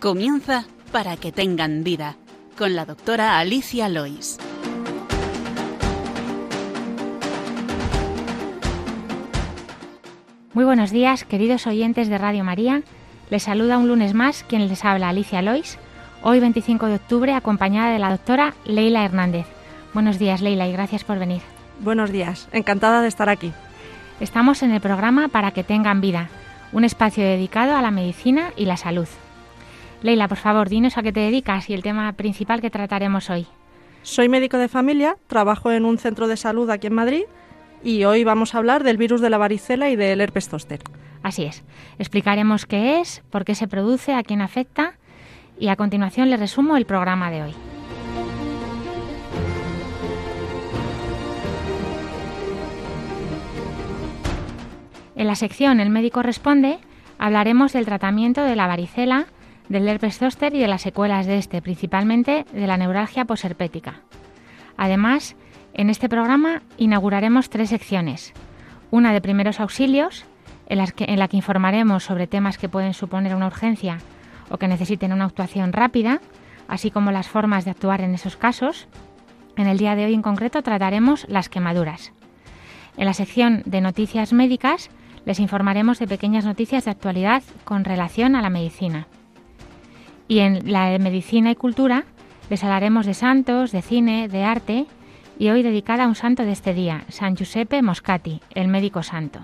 Comienza para que tengan vida con la doctora Alicia Lois. Muy buenos días, queridos oyentes de Radio María. Les saluda un lunes más quien les habla Alicia Lois, hoy 25 de octubre acompañada de la doctora Leila Hernández. Buenos días, Leila, y gracias por venir. Buenos días, encantada de estar aquí. Estamos en el programa Para que tengan vida, un espacio dedicado a la medicina y la salud. Leila, por favor, dinos a qué te dedicas y el tema principal que trataremos hoy. Soy médico de familia, trabajo en un centro de salud aquí en Madrid y hoy vamos a hablar del virus de la varicela y del herpes zóster. Así es. Explicaremos qué es, por qué se produce, a quién afecta y a continuación le resumo el programa de hoy. En la sección El médico responde hablaremos del tratamiento de la varicela, del herpes zóster y de las secuelas de este, principalmente de la neuralgia posherpética. Además, en este programa inauguraremos tres secciones. Una de primeros auxilios, en, la que informaremos sobre temas que pueden suponer una urgencia o que necesiten una actuación rápida, así como las formas de actuar en esos casos. En el día de hoy en concreto trataremos las quemaduras. En la sección de noticias médicas les informaremos de pequeñas noticias de actualidad con relación a la medicina. Y en la de Medicina y Cultura les hablaremos de santos, de cine, de arte y hoy dedicada a un santo de este día, San Giuseppe Moscati, el médico santo.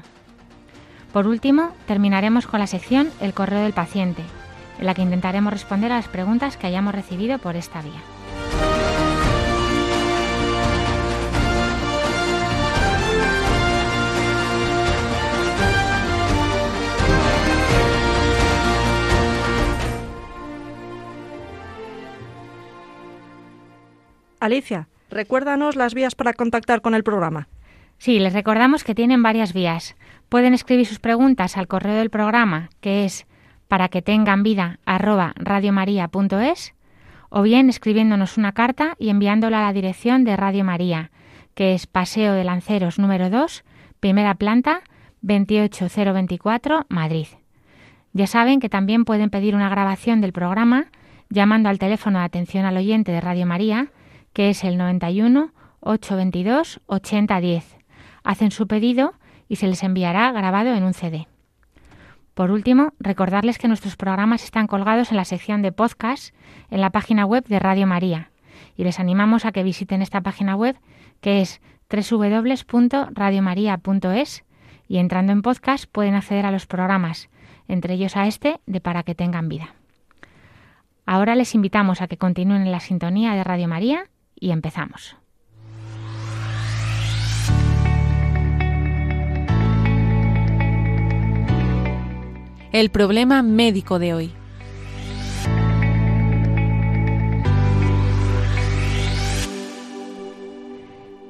Por último, terminaremos con la sección El correo del paciente, en la que intentaremos responder a las preguntas que hayamos recibido por esta vía. Alicia, recuérdanos las vías para contactar con el programa. Sí, les recordamos que tienen varias vías. Pueden escribir sus preguntas al correo del programa, que es para que tengan vida o bien escribiéndonos una carta y enviándola a la dirección de Radio María, que es Paseo de Lanceros número 2, primera planta, 28024, Madrid. Ya saben que también pueden pedir una grabación del programa llamando al teléfono de atención al oyente de Radio María que es el 91 822 8010. Hacen su pedido y se les enviará grabado en un CD. Por último, recordarles que nuestros programas están colgados en la sección de podcast en la página web de Radio María y les animamos a que visiten esta página web que es www.radiomaria.es y entrando en podcast pueden acceder a los programas, entre ellos a este de Para que tengan vida. Ahora les invitamos a que continúen en la sintonía de Radio María y empezamos. El problema médico de hoy.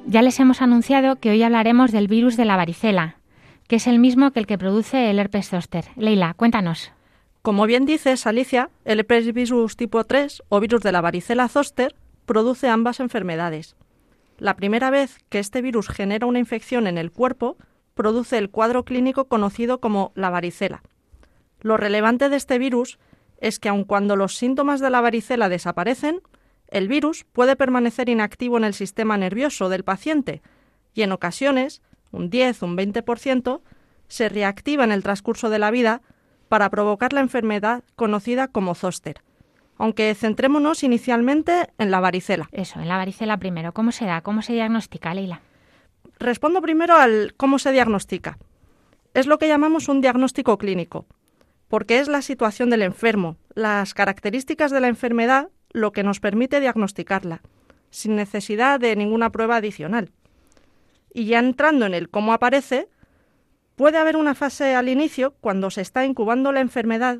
Ya les hemos anunciado que hoy hablaremos del virus de la varicela, que es el mismo que el que produce el herpes zóster. Leila, cuéntanos. Como bien dices, Alicia, el herpes virus tipo 3 o virus de la varicela zóster produce ambas enfermedades. La primera vez que este virus genera una infección en el cuerpo, produce el cuadro clínico conocido como la varicela. Lo relevante de este virus es que aun cuando los síntomas de la varicela desaparecen, el virus puede permanecer inactivo en el sistema nervioso del paciente y en ocasiones, un 10 o un 20%, se reactiva en el transcurso de la vida para provocar la enfermedad conocida como zóster aunque centrémonos inicialmente en la varicela. Eso, en la varicela primero. ¿Cómo se da? ¿Cómo se diagnostica, Leila? Respondo primero al cómo se diagnostica. Es lo que llamamos un diagnóstico clínico, porque es la situación del enfermo, las características de la enfermedad lo que nos permite diagnosticarla, sin necesidad de ninguna prueba adicional. Y ya entrando en el cómo aparece, puede haber una fase al inicio, cuando se está incubando la enfermedad,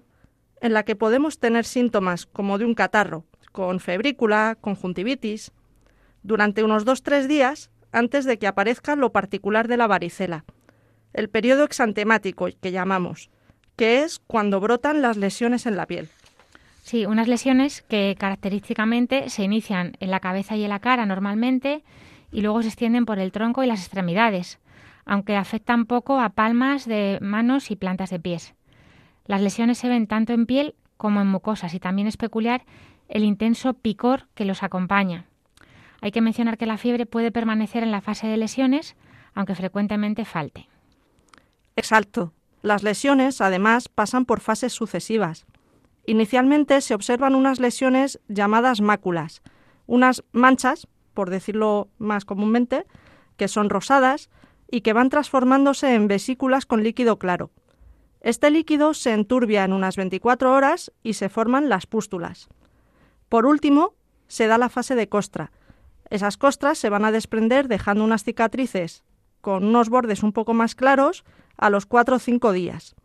en la que podemos tener síntomas como de un catarro, con febrícula, conjuntivitis, durante unos 2-3 días antes de que aparezca lo particular de la varicela, el periodo exantemático que llamamos, que es cuando brotan las lesiones en la piel. Sí, unas lesiones que característicamente se inician en la cabeza y en la cara normalmente y luego se extienden por el tronco y las extremidades, aunque afectan poco a palmas de manos y plantas de pies. Las lesiones se ven tanto en piel como en mucosas y también es peculiar el intenso picor que los acompaña. Hay que mencionar que la fiebre puede permanecer en la fase de lesiones, aunque frecuentemente falte. Exacto. Las lesiones, además, pasan por fases sucesivas. Inicialmente se observan unas lesiones llamadas máculas, unas manchas, por decirlo más comúnmente, que son rosadas y que van transformándose en vesículas con líquido claro. Este líquido se enturbia en unas 24 horas y se forman las pústulas. Por último, se da la fase de costra. Esas costras se van a desprender dejando unas cicatrices con unos bordes un poco más claros a los 4 o 5 días.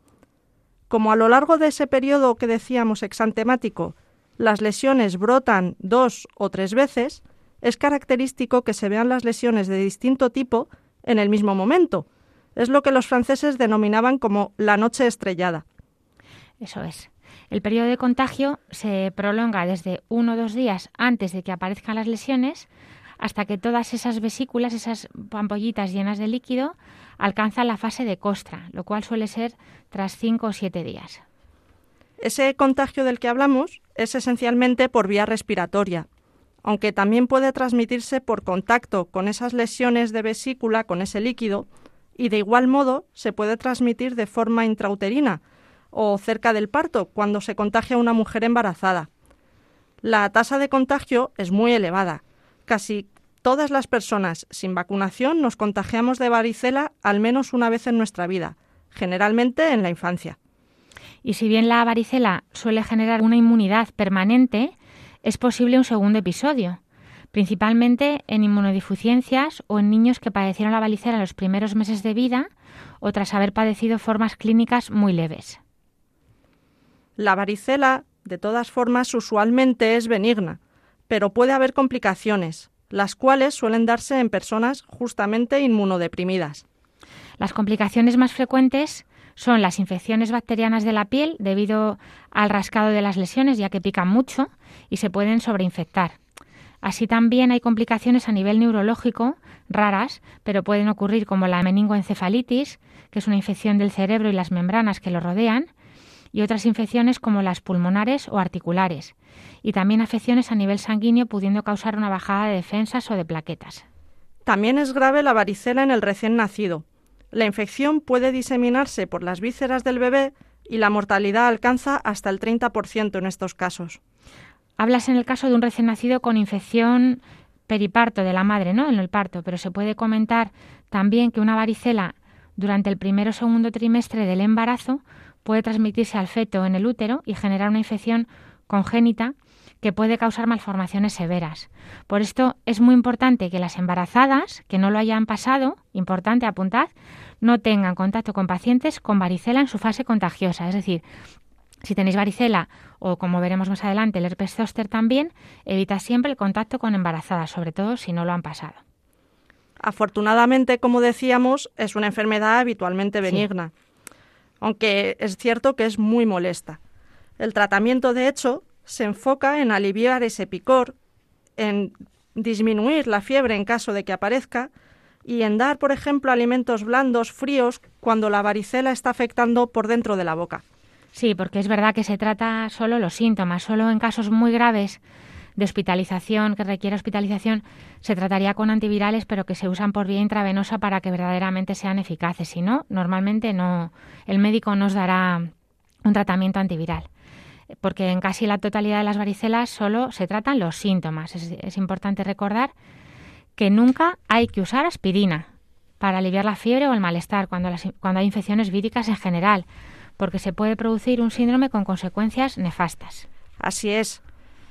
Como a lo largo de ese periodo que decíamos exantemático, las lesiones brotan dos o tres veces, es característico que se vean las lesiones de distinto tipo en el mismo momento. Es lo que los franceses denominaban como la noche estrellada. Eso es. El periodo de contagio se prolonga desde uno o dos días antes de que aparezcan las lesiones hasta que todas esas vesículas, esas ampollitas llenas de líquido, alcanzan la fase de costra, lo cual suele ser tras cinco o siete días. Ese contagio del que hablamos es esencialmente por vía respiratoria, aunque también puede transmitirse por contacto con esas lesiones de vesícula, con ese líquido, y de igual modo se puede transmitir de forma intrauterina o cerca del parto, cuando se contagia una mujer embarazada. La tasa de contagio es muy elevada. Casi todas las personas sin vacunación nos contagiamos de varicela al menos una vez en nuestra vida, generalmente en la infancia. Y si bien la varicela suele generar una inmunidad permanente, es posible un segundo episodio, principalmente en inmunodeficiencias o en niños que padecieron la varicela en los primeros meses de vida o tras haber padecido formas clínicas muy leves. La varicela, de todas formas, usualmente es benigna, pero puede haber complicaciones, las cuales suelen darse en personas justamente inmunodeprimidas. Las complicaciones más frecuentes son las infecciones bacterianas de la piel debido al rascado de las lesiones, ya que pican mucho y se pueden sobreinfectar. Así también hay complicaciones a nivel neurológico raras, pero pueden ocurrir como la meningoencefalitis, que es una infección del cerebro y las membranas que lo rodean, y otras infecciones como las pulmonares o articulares, y también afecciones a nivel sanguíneo pudiendo causar una bajada de defensas o de plaquetas. También es grave la varicela en el recién nacido, la infección puede diseminarse por las vísceras del bebé y la mortalidad alcanza hasta el 30% en estos casos. Hablas en el caso de un recién nacido con infección periparto de la madre, ¿no? En el parto, pero se puede comentar también que una varicela durante el primero o segundo trimestre del embarazo puede transmitirse al feto en el útero y generar una infección congénita que puede causar malformaciones severas. Por esto es muy importante que las embarazadas que no lo hayan pasado, importante apuntad, no tengan contacto con pacientes con varicela en su fase contagiosa. Es decir, si tenéis varicela o como veremos más adelante el herpes zóster también, evita siempre el contacto con embarazadas, sobre todo si no lo han pasado. Afortunadamente, como decíamos, es una enfermedad habitualmente benigna, aunque es cierto que es muy molesta. El tratamiento, de hecho, se enfoca en aliviar ese picor, en disminuir la fiebre en caso de que aparezca y en dar, por ejemplo, alimentos blandos, fríos, cuando la varicela está afectando por dentro de la boca. Sí, porque es verdad que se trata solo los síntomas, solo en casos muy graves de hospitalización, que requiere hospitalización, se trataría con antivirales, pero que se usan por vía intravenosa para que verdaderamente sean eficaces. Si no, normalmente no, el médico nos dará un tratamiento antiviral porque en casi la totalidad de las varicelas solo se tratan los síntomas. Es, importante recordar que nunca hay que usar aspirina para aliviar la fiebre o el malestar cuando, cuando hay infecciones víricas en general, porque se puede producir un síndrome con consecuencias nefastas. Así es.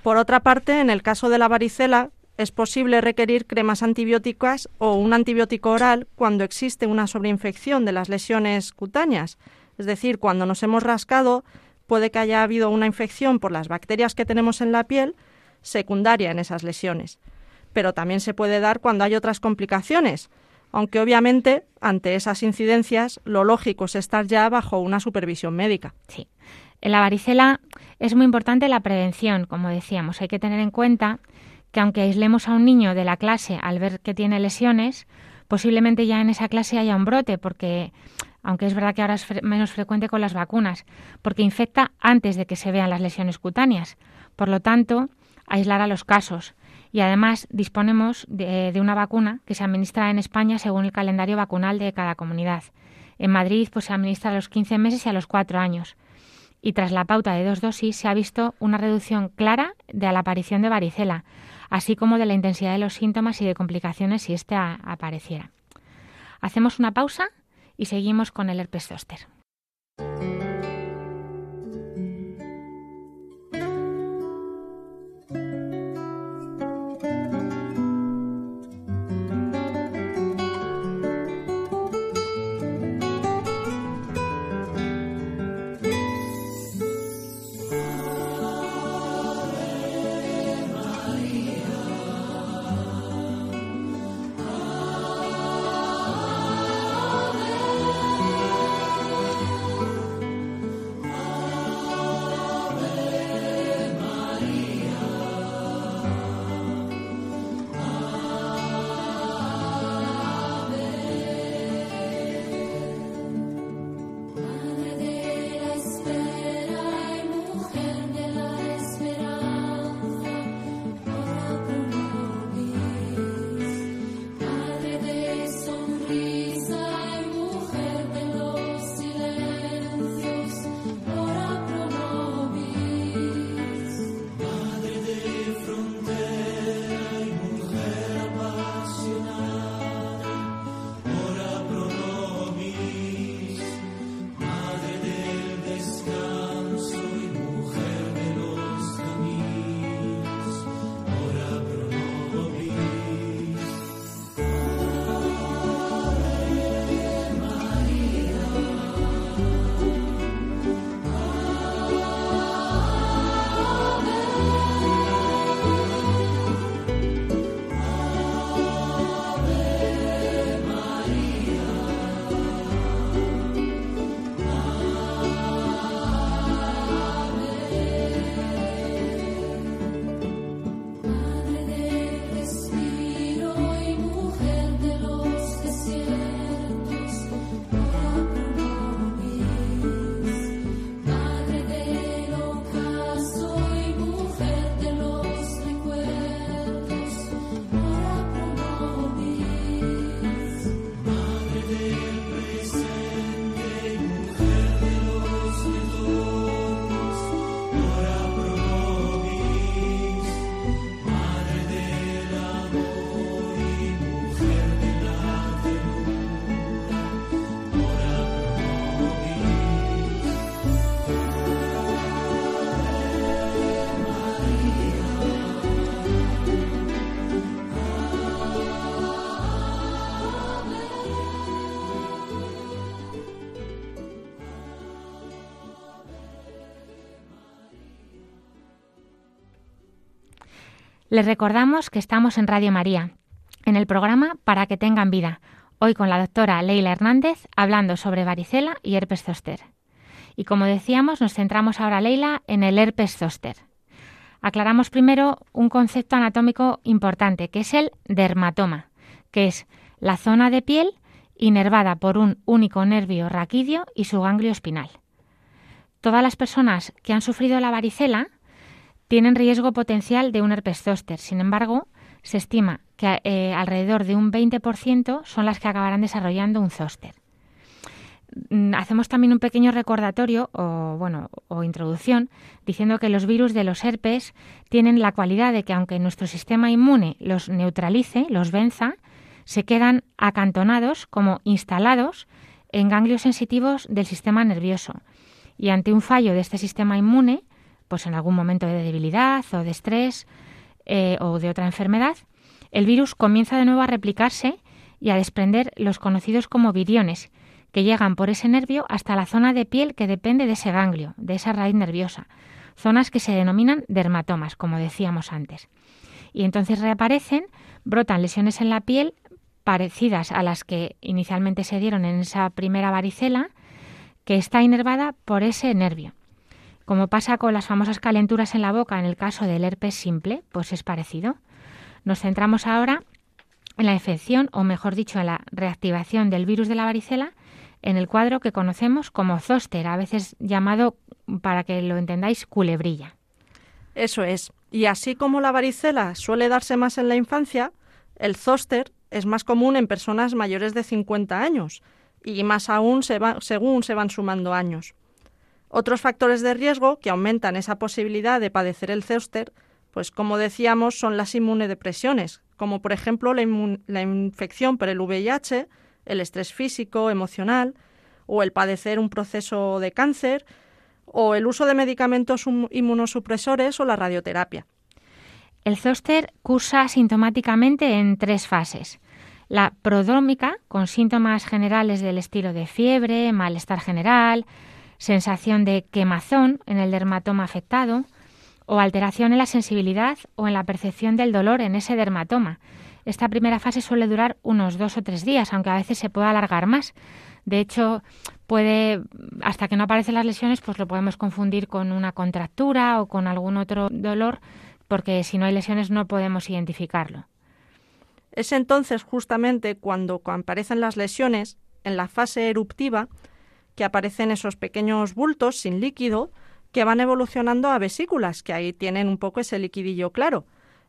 Por otra parte, en el caso de la varicela, es posible requerir cremas antibióticas o un antibiótico oral cuando existe una sobreinfección de las lesiones cutáneas, es decir, cuando nos hemos rascado puede que haya habido una infección por las bacterias que tenemos en la piel secundaria en esas lesiones. Pero también se puede dar cuando hay otras complicaciones, aunque obviamente ante esas incidencias lo lógico es estar ya bajo una supervisión médica. Sí. En la varicela es muy importante la prevención, como decíamos. Hay que tener en cuenta que aunque aislemos a un niño de la clase al ver que tiene lesiones, posiblemente ya en esa clase haya un brote, porque aunque es verdad que ahora es menos frecuente con las vacunas, porque infecta antes de que se vean las lesiones cutáneas. Por lo tanto, aislar a los casos. Y además disponemos de, una vacuna que se administra en España según el calendario vacunal de cada comunidad. En Madrid pues, se administra a los 15 meses y a los 4 años. Y tras la pauta de dos dosis se ha visto una reducción clara de la aparición de varicela, así como de la intensidad de los síntomas y de complicaciones si éste apareciera. Hacemos una pausa y seguimos con el herpes zóster. Les recordamos que estamos en Radio María, en el programa Para que tengan vida, hoy con la doctora Leila Hernández hablando sobre varicela y herpes zóster. Y como decíamos, nos centramos ahora, Leila, en el herpes zóster. Aclaramos primero un concepto anatómico importante, que es el dermatoma, que es la zona de piel inervada por un único nervio raquídeo y su ganglio espinal. Todas las personas que han sufrido la varicela tienen riesgo potencial de un herpes zóster. Sin embargo, se estima que eh, alrededor de un 20% son las que acabarán desarrollando un zóster. Mm, hacemos también un pequeño recordatorio o, bueno, o introducción diciendo que los virus de los herpes tienen la cualidad de que aunque nuestro sistema inmune los neutralice, los venza, se quedan acantonados como instalados en ganglios sensitivos del sistema nervioso. Y ante un fallo de este sistema inmune, pues en algún momento de debilidad o de estrés eh, o de otra enfermedad, el virus comienza de nuevo a replicarse y a desprender los conocidos como viriones, que llegan por ese nervio hasta la zona de piel que depende de ese ganglio, de esa raíz nerviosa, zonas que se denominan dermatomas, como decíamos antes. Y entonces reaparecen, brotan lesiones en la piel parecidas a las que inicialmente se dieron en esa primera varicela, que está inervada por ese nervio. Como pasa con las famosas calenturas en la boca en el caso del herpes simple, pues es parecido. Nos centramos ahora en la infección, o mejor dicho, en la reactivación del virus de la varicela en el cuadro que conocemos como zóster, a veces llamado, para que lo entendáis, culebrilla. Eso es. Y así como la varicela suele darse más en la infancia, el zóster es más común en personas mayores de 50 años y más aún según se van sumando años. Otros factores de riesgo que aumentan esa posibilidad de padecer el zóster, pues como decíamos, son las inmunodepresiones, como por ejemplo la, la infección por el VIH, el estrés físico, emocional, o el padecer un proceso de cáncer, o el uso de medicamentos inmunosupresores o la radioterapia. El zóster cursa sintomáticamente en tres fases. La prodrómica, con síntomas generales del estilo de fiebre, malestar general, sensación de quemazón en el dermatoma afectado, o alteración en la sensibilidad o en la percepción del dolor en ese dermatoma. Esta primera fase suele durar unos dos o tres días, aunque a veces se puede alargar más. De hecho, puede, hasta que no aparecen las lesiones, pues lo podemos confundir con una contractura o con algún otro dolor, porque si no hay lesiones no podemos identificarlo. Es entonces justamente cuando aparecen las lesiones, en la fase eruptiva, que aparecen esos pequeños bultos sin líquido que van evolucionando a vesículas, que ahí tienen un poco ese liquidillo claro.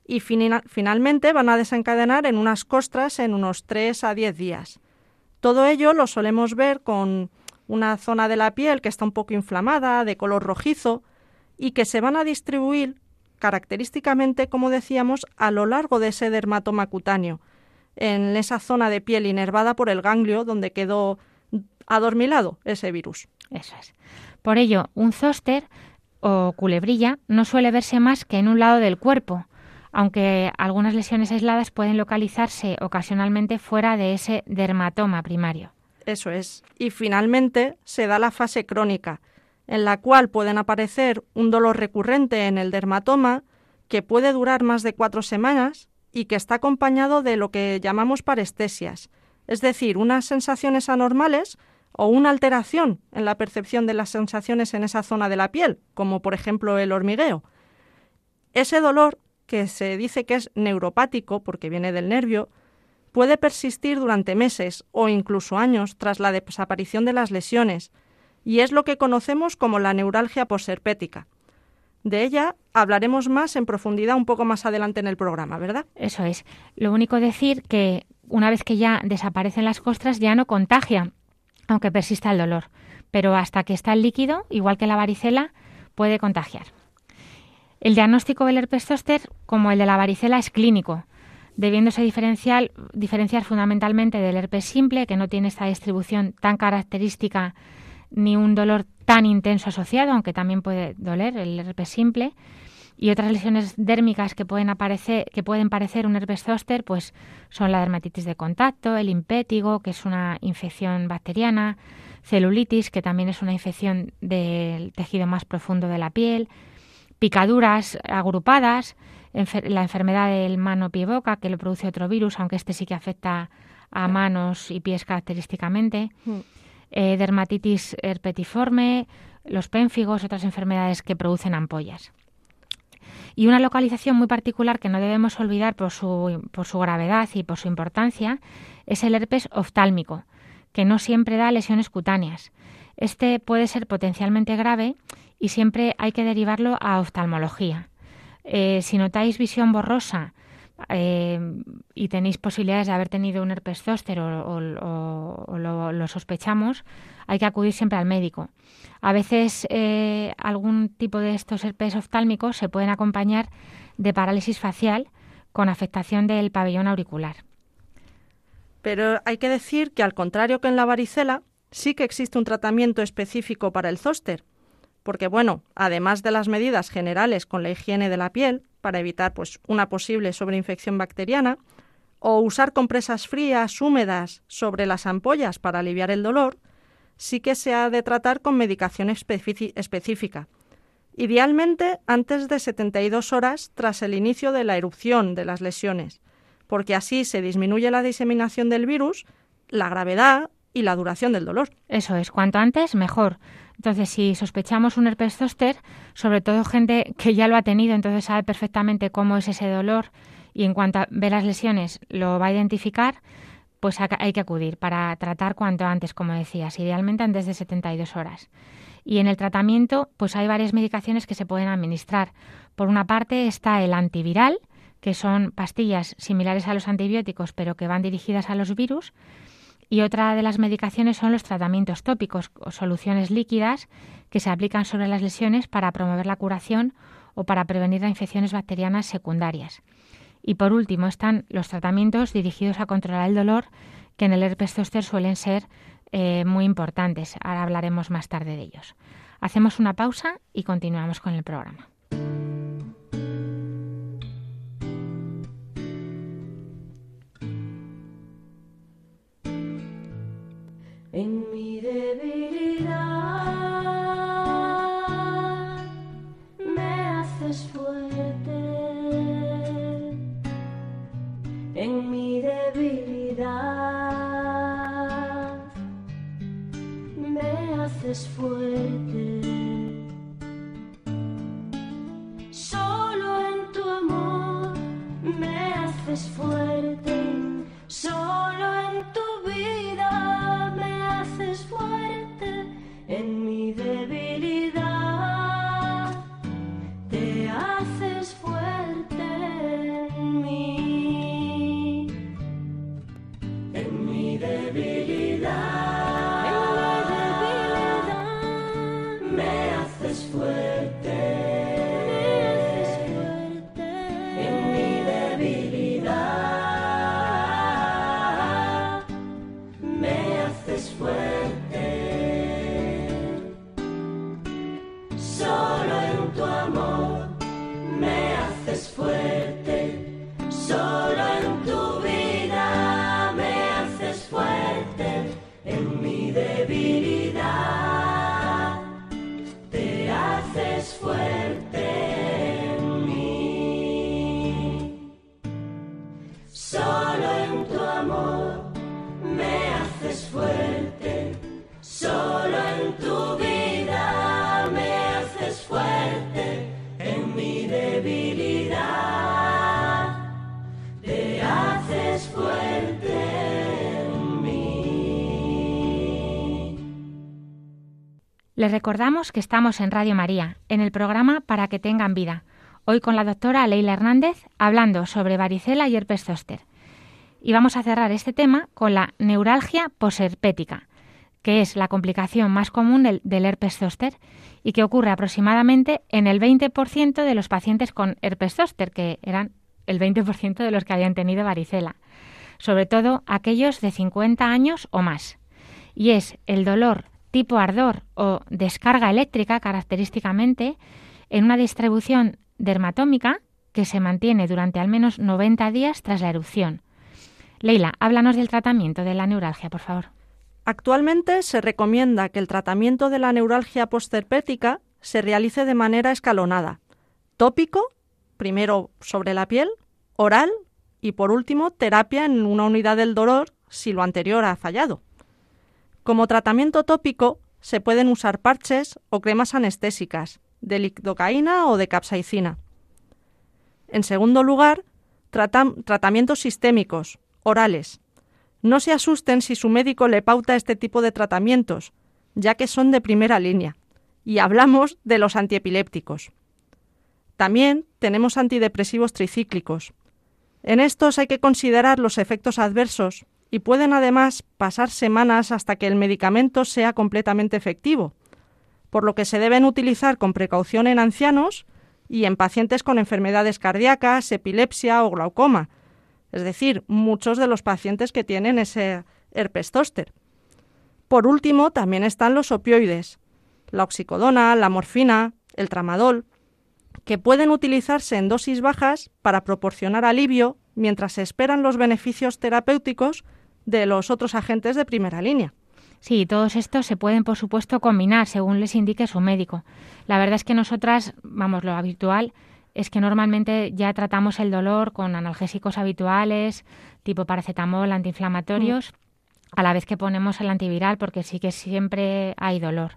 Y finalmente van a desencadenar en unas costras en unos 3 a 10 días. Todo ello lo solemos ver con una zona de la piel que está un poco inflamada, de color rojizo, y que se van a distribuir característicamente, como decíamos, a lo largo de ese dermatoma cutáneo, en esa zona de piel inervada por el ganglio donde quedó adormilado ese virus. Eso es. Por ello, un zóster o culebrilla no suele verse más que en un lado del cuerpo, aunque algunas lesiones aisladas pueden localizarse ocasionalmente fuera de ese dermatoma primario. Eso es. Y finalmente se da la fase crónica, en la cual pueden aparecer un dolor recurrente en el dermatoma que puede durar más de cuatro semanas y que está acompañado de lo que llamamos parestesias, es decir, unas sensaciones anormales o una alteración en la percepción de las sensaciones en esa zona de la piel, como por ejemplo el hormigueo. Ese dolor que se dice que es neuropático porque viene del nervio, puede persistir durante meses o incluso años tras la desaparición de las lesiones, y es lo que conocemos como la neuralgia posherpética. De ella hablaremos más en profundidad un poco más adelante en el programa, ¿verdad? Eso es. Lo único decir que una vez que ya desaparecen las costras ya no contagia, aunque persista el dolor. Pero hasta que está el líquido, igual que la varicela, puede contagiar. El diagnóstico del herpes zóster, como el de la varicela, es clínico, debiéndose diferenciar, diferenciar fundamentalmente del herpes simple, que no tiene esta distribución tan característica ni un dolor tan intenso asociado, aunque también puede doler el herpes simple, y otras lesiones dérmicas que pueden aparecer, que pueden parecer un herpes zóster, pues son la dermatitis de contacto, el impétigo, que es una infección bacteriana, celulitis, que también es una infección del tejido más profundo de la piel, picaduras agrupadas, la enfermedad del mano-pie-boca, que lo produce otro virus, aunque este sí que afecta a manos y pies característicamente, hmm. eh, dermatitis herpetiforme, los pénfigos, otras enfermedades que producen ampollas. Y una localización muy particular que no debemos olvidar por su, por su gravedad y por su importancia es el herpes oftálmico, que no siempre da lesiones cutáneas. Este puede ser potencialmente grave y siempre hay que derivarlo a oftalmología. Eh, si notáis visión borrosa eh, y tenéis posibilidades de haber tenido un herpes zóster o, lo, sospechamos, hay que acudir siempre al médico. A veces eh, algún tipo de estos herpes oftálmicos se pueden acompañar de parálisis facial con afectación del pabellón auricular. Pero hay que decir que al contrario que en la varicela, sí que existe un tratamiento específico para el zóster porque bueno, además de las medidas generales con la higiene de la piel para evitar pues una posible sobreinfección bacteriana o usar compresas frías húmedas sobre las ampollas para aliviar el dolor, sí que se ha de tratar con medicación específica. Idealmente antes de 72 horas tras el inicio de la erupción de las lesiones, porque así se disminuye la diseminación del virus, la gravedad y la duración del dolor. Eso es, cuanto antes mejor. Entonces, si sospechamos un herpes zóster, sobre todo gente que ya lo ha tenido, entonces sabe perfectamente cómo es ese dolor y en cuanto ve las lesiones lo va a identificar, pues hay que acudir para tratar cuanto antes, como decías, idealmente antes de 72 horas. Y en el tratamiento, pues hay varias medicaciones que se pueden administrar. Por una parte está el antiviral, que son pastillas similares a los antibióticos, pero que van dirigidas a los virus. Y otra de las medicaciones son los tratamientos tópicos o soluciones líquidas que se aplican sobre las lesiones para promover la curación o para prevenir las infecciones bacterianas secundarias. Y por último están los tratamientos dirigidos a controlar el dolor, que en el herpes zóster suelen ser eh, muy importantes. Ahora hablaremos más tarde de ellos. Hacemos una pausa y continuamos con el programa. En mi debilidad mi Les recordamos que estamos en Radio María, en el programa Para que tengan vida. Hoy con la doctora Leila Hernández hablando sobre varicela y herpes zóster. Y vamos a cerrar este tema con la neuralgia posherpética, que es la complicación más común del, del herpes zóster y que ocurre aproximadamente en el 20% de los pacientes con herpes zóster, que eran el 20% de los que habían tenido varicela, sobre todo aquellos de 50 años o más. Y es el dolor tipo ardor o descarga eléctrica característicamente en una distribución dermatómica que se mantiene durante al menos 90 días tras la erupción. Leila, háblanos del tratamiento de la neuralgia, por favor. Actualmente se recomienda que el tratamiento de la neuralgia postherpética se realice de manera escalonada. Tópico, primero sobre la piel, oral y por último terapia en una unidad del dolor si lo anterior ha fallado. Como tratamiento tópico se pueden usar parches o cremas anestésicas de lidocaína o de capsaicina. En segundo lugar, tratam- tratamientos sistémicos, orales. No se asusten si su médico le pauta este tipo de tratamientos, ya que son de primera línea. Y hablamos de los antiepilépticos. También tenemos antidepresivos tricíclicos. En estos hay que considerar los efectos adversos y pueden además pasar semanas hasta que el medicamento sea completamente efectivo, por lo que se deben utilizar con precaución en ancianos y en pacientes con enfermedades cardíacas, epilepsia o glaucoma, es decir, muchos de los pacientes que tienen ese herpes zóster. Por último, también están los opioides, la oxicodona, la morfina, el tramadol, que pueden utilizarse en dosis bajas para proporcionar alivio mientras se esperan los beneficios terapéuticos de los otros agentes de primera línea. Sí, todos estos se pueden, por supuesto, combinar según les indique su médico. La verdad es que nosotras, vamos, lo habitual es que normalmente ya tratamos el dolor con analgésicos habituales, tipo paracetamol, antiinflamatorios, a la vez que ponemos el antiviral, porque sí que siempre hay dolor.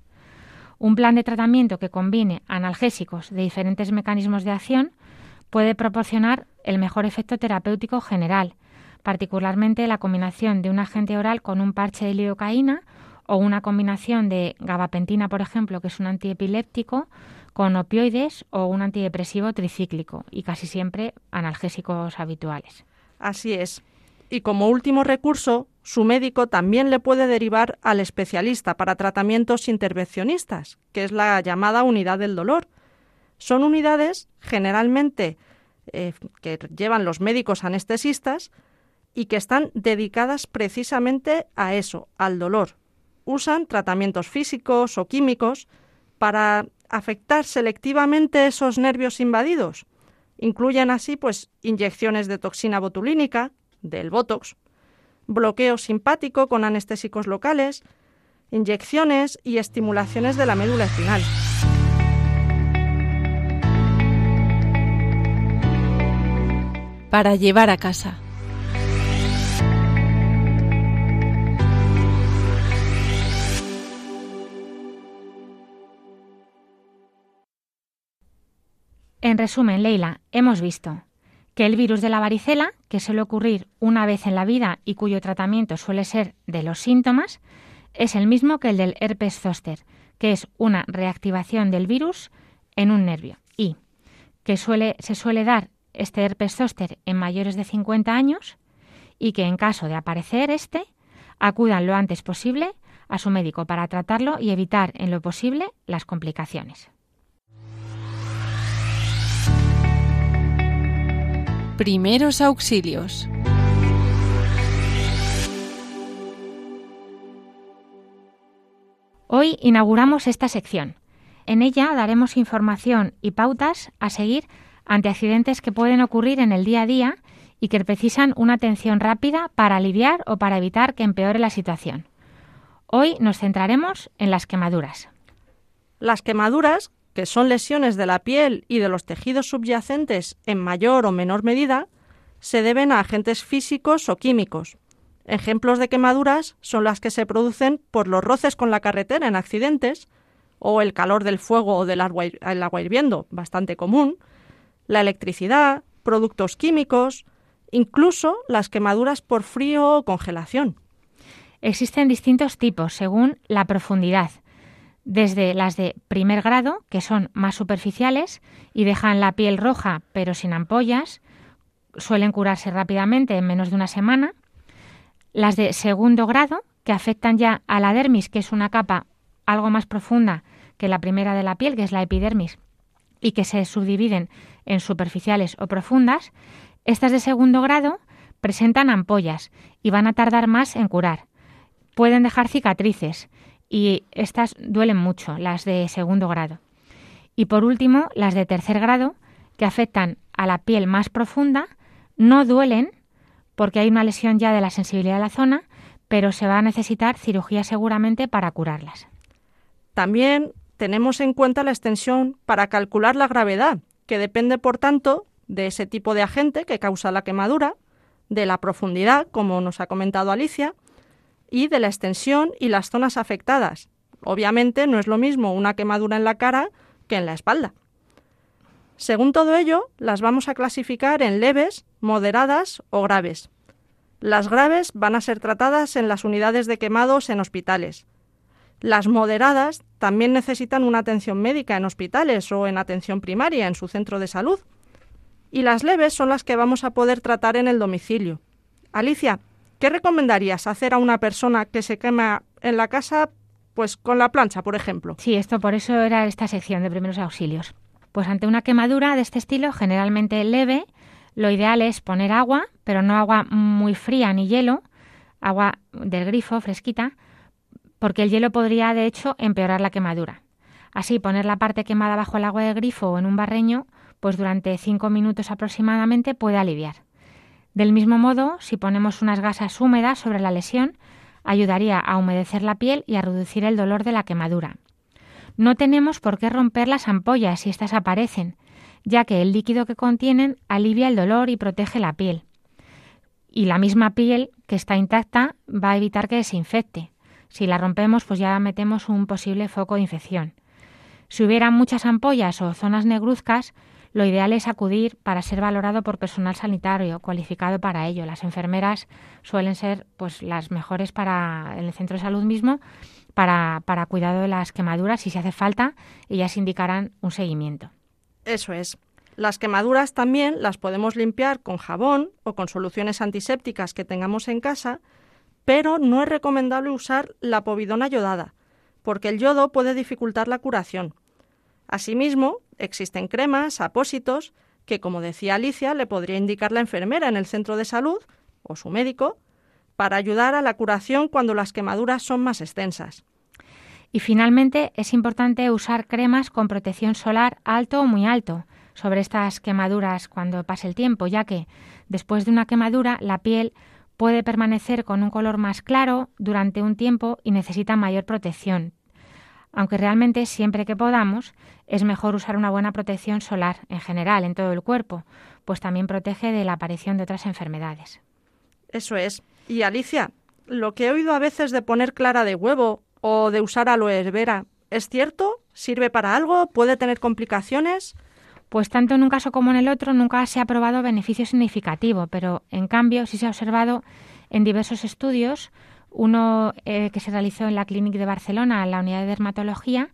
Un plan de tratamiento que combine analgésicos de diferentes mecanismos de acción puede proporcionar el mejor efecto terapéutico general, particularmente la combinación de un agente oral con un parche de lidocaína o una combinación de gabapentina, por ejemplo, que es un antiepiléptico, con opioides o un antidepresivo tricíclico y casi siempre analgésicos habituales. Así es. Y como último recurso, su médico también le puede derivar al especialista para tratamientos intervencionistas, que es la llamada unidad del dolor. Son unidades generalmente eh, que llevan los médicos anestesistas y que están dedicadas precisamente a eso, al dolor. Usan tratamientos físicos o químicos para afectar selectivamente esos nervios invadidos. Incluyen así pues inyecciones de toxina botulínica, del Botox, bloqueo simpático con anestésicos locales, inyecciones y estimulaciones de la médula espinal. Para llevar a casa. En resumen, Leila, hemos visto que el virus de la varicela, que suele ocurrir una vez en la vida y cuyo tratamiento suele ser de los síntomas, es el mismo que el del herpes zóster, que es una reactivación del virus en un nervio y que suele, se suele dar este herpes zóster en mayores de 50 años y que en caso de aparecer este, acudan lo antes posible a su médico para tratarlo y evitar en lo posible las complicaciones. Primeros auxilios. Hoy inauguramos esta sección. En ella daremos información y pautas a seguir ante accidentes que pueden ocurrir en el día a día y que precisan una atención rápida para aliviar o para evitar que empeore la situación. Hoy nos centraremos en las quemaduras. Las quemaduras que son lesiones de la piel y de los tejidos subyacentes en mayor o menor medida, se deben a agentes físicos o químicos. Ejemplos de quemaduras son las que se producen por los roces con la carretera en accidentes, o el calor del fuego o del agua, agua hirviendo, bastante común, la electricidad, productos químicos, incluso las quemaduras por frío o congelación. Existen distintos tipos según la profundidad, desde las de primer grado, que son más superficiales y dejan la piel roja pero sin ampollas, suelen curarse rápidamente en menos de una semana. Las de segundo grado, que afectan ya a la dermis, que es una capa algo más profunda que la primera de la piel, que es la epidermis, y que se subdividen en superficiales o profundas, estas de segundo grado presentan ampollas y van a tardar más en curar. Pueden dejar cicatrices y estas duelen mucho, las de segundo grado. Y por último, las de tercer grado, que afectan a la piel más profunda, no duelen porque hay una lesión ya de la sensibilidad de la zona, pero se va a necesitar cirugía seguramente para curarlas. También tenemos en cuenta la extensión para calcular la gravedad, que depende, por tanto, de ese tipo de agente que causa la quemadura, de la profundidad, como nos ha comentado Alicia, y de la extensión y las zonas afectadas. Obviamente no es lo mismo una quemadura en la cara que en la espalda. Según todo ello, las vamos a clasificar en leves, moderadas o graves. Las graves van a ser tratadas en las unidades de quemados en hospitales. Las moderadas también necesitan una atención médica en hospitales o en atención primaria en su centro de salud. Y las leves son las que vamos a poder tratar en el domicilio. Alicia, ¿Qué recomendarías hacer a una persona que se quema en la casa, pues con la plancha, por ejemplo? Sí, esto por eso era esta sección de primeros auxilios. Pues ante una quemadura de este estilo, generalmente leve, lo ideal es poner agua, pero no agua muy fría ni hielo, agua del grifo fresquita, porque el hielo podría de hecho empeorar la quemadura. Así, poner la parte quemada bajo el agua del grifo o en un barreño, pues durante cinco minutos aproximadamente puede aliviar. Del mismo modo, si ponemos unas gasas húmedas sobre la lesión, ayudaría a humedecer la piel y a reducir el dolor de la quemadura. No tenemos por qué romper las ampollas si éstas aparecen, ya que el líquido que contienen alivia el dolor y protege la piel. Y la misma piel que está intacta va a evitar que se infecte. Si la rompemos, pues ya metemos un posible foco de infección. Si hubiera muchas ampollas o zonas negruzcas, lo ideal es acudir para ser valorado por personal sanitario cualificado para ello. Las enfermeras suelen ser pues las mejores para el centro de salud mismo para, para cuidado de las quemaduras. Si se hace falta, ellas indicarán un seguimiento. Eso es. Las quemaduras también las podemos limpiar con jabón o con soluciones antisépticas que tengamos en casa, pero no es recomendable usar la povidona yodada, porque el yodo puede dificultar la curación. Asimismo, existen cremas, apósitos, que, como decía Alicia, le podría indicar la enfermera en el centro de salud o su médico para ayudar a la curación cuando las quemaduras son más extensas. Y finalmente es importante usar cremas con protección solar alto o muy alto sobre estas quemaduras cuando pase el tiempo, ya que después de una quemadura la piel puede permanecer con un color más claro durante un tiempo y necesita mayor protección, aunque realmente siempre que podamos es mejor usar una buena protección solar en general en todo el cuerpo, pues también protege de la aparición de otras enfermedades. Eso es. Y Alicia, lo que he oído a veces de poner clara de huevo o de usar aloe vera, ¿es cierto? ¿Sirve para algo? ¿Puede tener complicaciones? Pues tanto en un caso como en el otro nunca se ha probado beneficio significativo, pero en cambio sí se ha observado en diversos estudios uno eh, que se realizó en la Clínica de Barcelona, en la unidad de dermatología,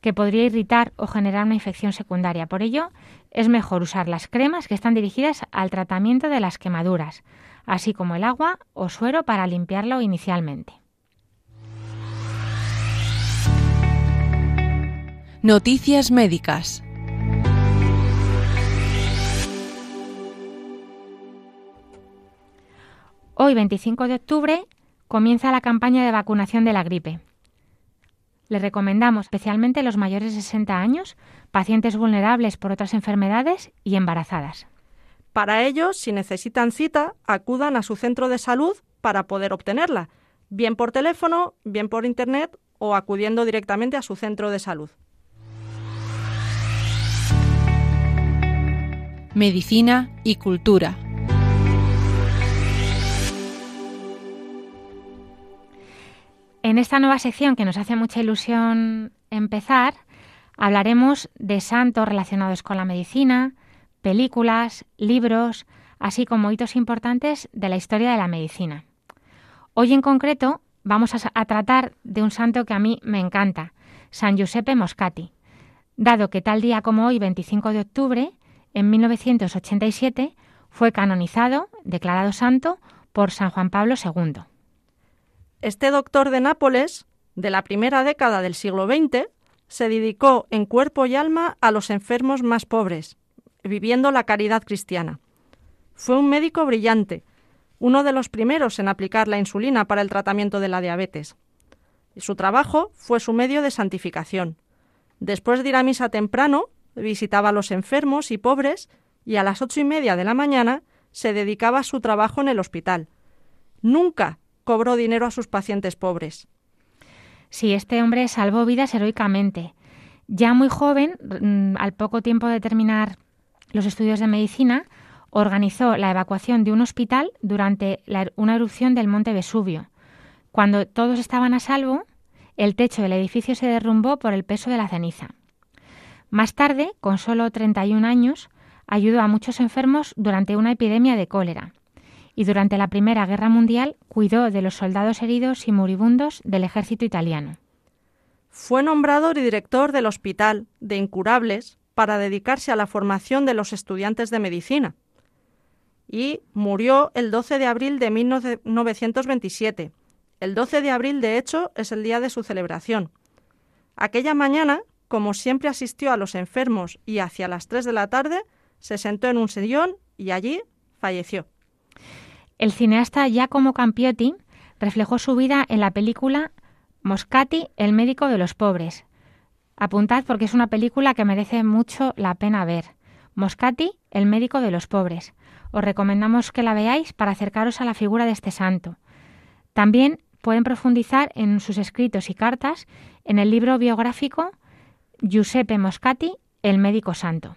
que podría irritar o generar una infección secundaria. Por ello, es mejor usar las cremas que están dirigidas al tratamiento de las quemaduras, así como el agua o suero para limpiarlo inicialmente. Noticias médicas. Hoy, 25 de octubre, comienza la campaña de vacunación de la gripe. Le recomendamos especialmente los mayores de 60 años, pacientes vulnerables por otras enfermedades y embarazadas. Para ello, si necesitan cita, acudan a su centro de salud para poder obtenerla, bien por teléfono, bien por Internet o acudiendo directamente a su centro de salud. Medicina y cultura. En esta nueva sección que nos hace mucha ilusión empezar, hablaremos de santos relacionados con la medicina, películas, libros, así como hitos importantes de la historia de la medicina. Hoy en concreto vamos a, tratar de un santo que a mí me encanta, San Giuseppe Moscati, dado que tal día como hoy, 25 de octubre, en 1987, fue canonizado, declarado santo, por San Juan Pablo II. Este doctor de Nápoles, de la primera década del siglo XX, se dedicó en cuerpo y alma a los enfermos más pobres, viviendo la caridad cristiana. Fue un médico brillante, uno de los primeros en aplicar la insulina para el tratamiento de la diabetes. Su trabajo fue su medio de santificación. Después de ir a misa temprano, visitaba a los enfermos y pobres y a las ocho y media de la mañana se dedicaba a su trabajo en el hospital. Nunca cobró dinero a sus pacientes pobres. Sí, este hombre salvó vidas heroicamente. Ya muy joven, mm, al poco tiempo de terminar los estudios de medicina, organizó la evacuación de un hospital durante una erupción del monte Vesubio. Cuando todos estaban a salvo, el techo del edificio se derrumbó por el peso de la ceniza. Más tarde, con solo 31 años, ayudó a muchos enfermos durante una epidemia de cólera y durante la Primera Guerra Mundial cuidó de los soldados heridos y moribundos del ejército italiano. Fue nombrado director del Hospital de Incurables para dedicarse a la formación de los estudiantes de medicina y murió el 12 de abril de 1927. El 12 de abril, de hecho, es el día de su celebración. Aquella mañana, como siempre asistió a los enfermos y hacia las 3 de la tarde, se sentó en un sillón y allí falleció. El cineasta Giacomo Campiotti reflejó su vida en la película Moscati, el médico de los pobres. Apuntad porque es una película que merece mucho la pena ver. Moscati, el médico de los pobres. Os recomendamos que la veáis para acercaros a la figura de este santo. También pueden profundizar en sus escritos y cartas en el libro biográfico Giuseppe Moscati, el médico santo.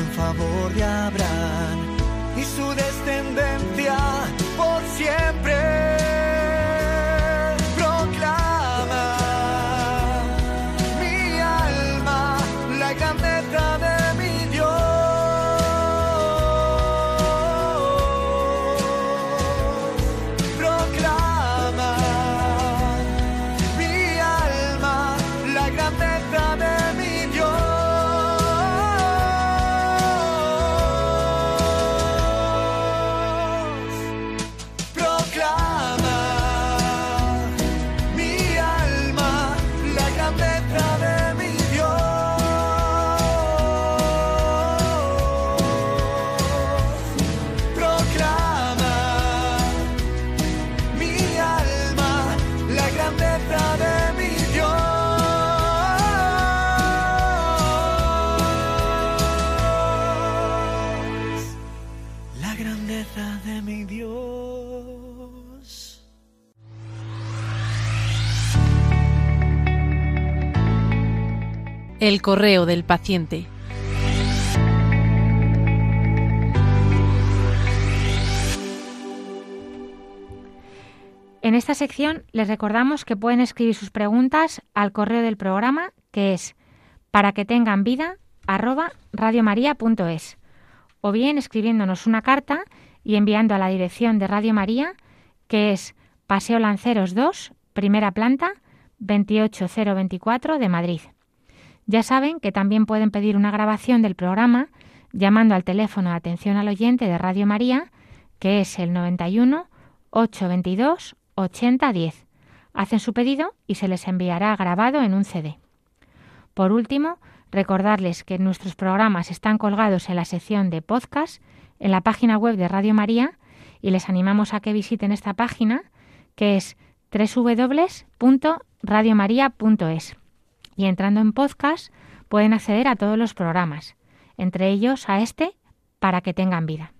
en favor de Abraham y su descendencia por siempre. El correo del paciente. En esta sección les recordamos que pueden escribir sus preguntas al correo del programa que es para que tengan vida o bien escribiéndonos una carta y enviando a la dirección de Radio María que es Paseo Lanceros 2, primera planta, 28024 de Madrid. Ya saben que también pueden pedir una grabación del programa llamando al teléfono de atención al oyente de Radio María, que es el 91 822 8010. Hacen su pedido y se les enviará grabado en un CD. Por último, recordarles que nuestros programas están colgados en la sección de podcast en la página web de Radio María y les animamos a que visiten esta página que es www.radiomaria.es. Y entrando en podcast pueden acceder a todos los programas, entre ellos a este, para que tengan vida.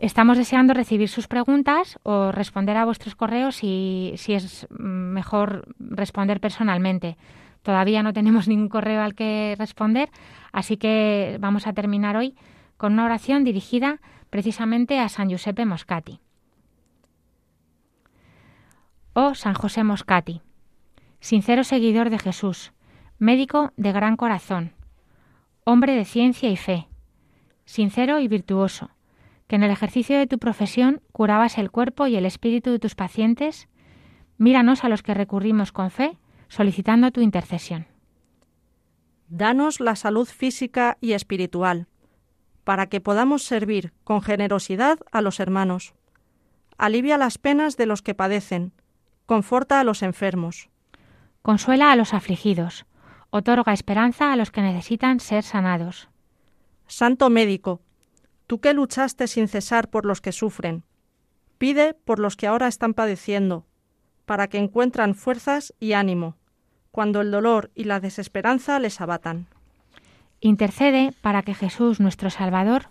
Estamos deseando recibir sus preguntas o responder a vuestros correos si, si es mejor responder personalmente. Todavía no tenemos ningún correo al que responder, así que vamos a terminar hoy con una oración dirigida precisamente a San Giuseppe Moscati. Oh San José Moscati, sincero seguidor de Jesús, médico de gran corazón, hombre de ciencia y fe, sincero y virtuoso, que en el ejercicio de tu profesión curabas el cuerpo y el espíritu de tus pacientes, míranos a los que recurrimos con fe, solicitando tu intercesión. Danos la salud física y espiritual. para que podamos servir con generosidad a los hermanos. Alivia las penas de los que padecen, conforta a los enfermos. Consuela a los afligidos, otorga esperanza a los que necesitan ser sanados. Santo médico, tú que luchaste sin cesar por los que sufren, pide por los que ahora están padeciendo, para que encuentran fuerzas y ánimo, cuando el dolor y la desesperanza les abatan. Intercede para que Jesús, nuestro Salvador,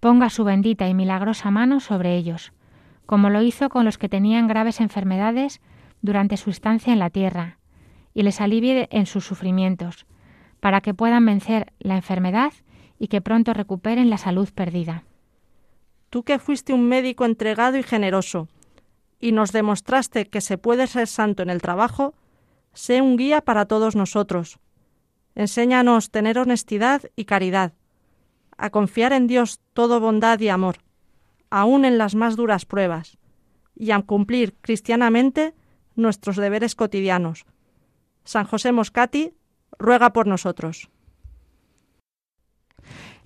ponga su bendita y milagrosa mano sobre ellos, como lo hizo con los que tenían graves enfermedades durante su estancia en la tierra, y les alivie en sus sufrimientos, para que puedan vencer la enfermedad y que pronto recuperen la salud perdida. Tú que fuiste un médico entregado y generoso, y nos demostraste que se puede ser santo en el trabajo, sé un guía para todos nosotros. Enséñanos tener honestidad y caridad, a confiar en Dios todo bondad y amor, aun en las más duras pruebas, y a cumplir cristianamente nuestros deberes cotidianos. San José Moscati ruega por nosotros.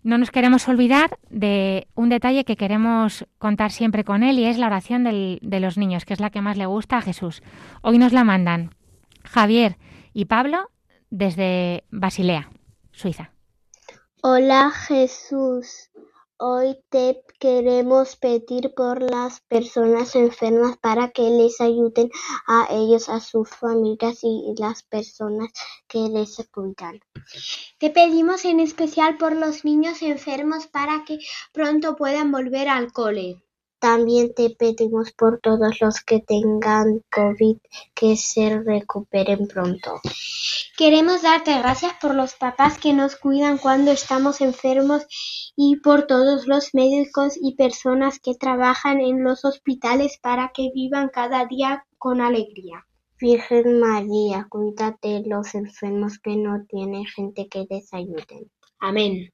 No nos queremos olvidar de un detalle que queremos contar siempre con él y es la oración de los niños, que es la que más le gusta a Jesús. Hoy nos la mandan Javier y Pablo desde Basilea, Suiza. Hola Jesús, hoy te queremos pedir por las personas enfermas para que les ayuden a ellos, a sus familias y las personas que les cuidan. Te pedimos en especial por los niños enfermos para que pronto puedan volver al cole. También te pedimos por todos los que tengan COVID que se recuperen pronto. Queremos darte gracias por los papás que nos cuidan cuando estamos enfermos y por todos los médicos y personas que trabajan en los hospitales para que vivan cada día con alegría. Virgen María, cuídate de los enfermos que no tienen gente que les ayuden. Amén.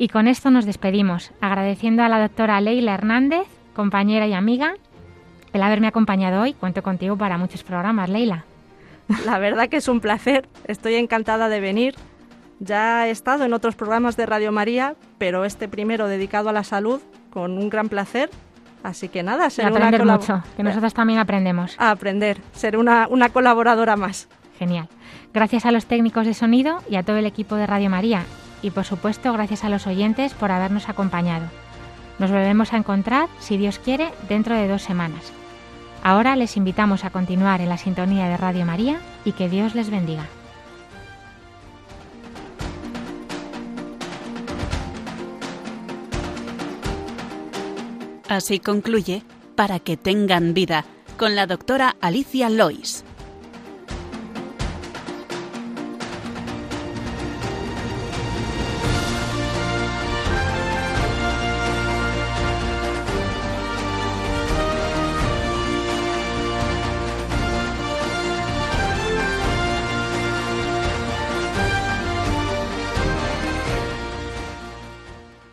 Y con esto nos despedimos, agradeciendo a la doctora Leila Hernández, compañera y amiga, el haberme acompañado hoy. Cuento contigo para muchos programas, Leila. La verdad que es un placer, estoy encantada de venir. Ya he estado en otros programas de Radio María, pero este primero dedicado a la salud, con un gran placer. Así que nada, Y seré una aprender mucho, que nosotros también aprendemos. a aprender, seré una, una colaboradora más. Genial. Gracias a los técnicos de sonido y a todo el equipo de Radio María. Y por supuesto, gracias a los oyentes por habernos acompañado. Nos volvemos a encontrar, si Dios quiere, dentro de dos semanas. Ahora les invitamos a continuar en la sintonía de Radio María y que Dios les bendiga. Así concluye Para que tengan vida con la doctora Alicia Lois.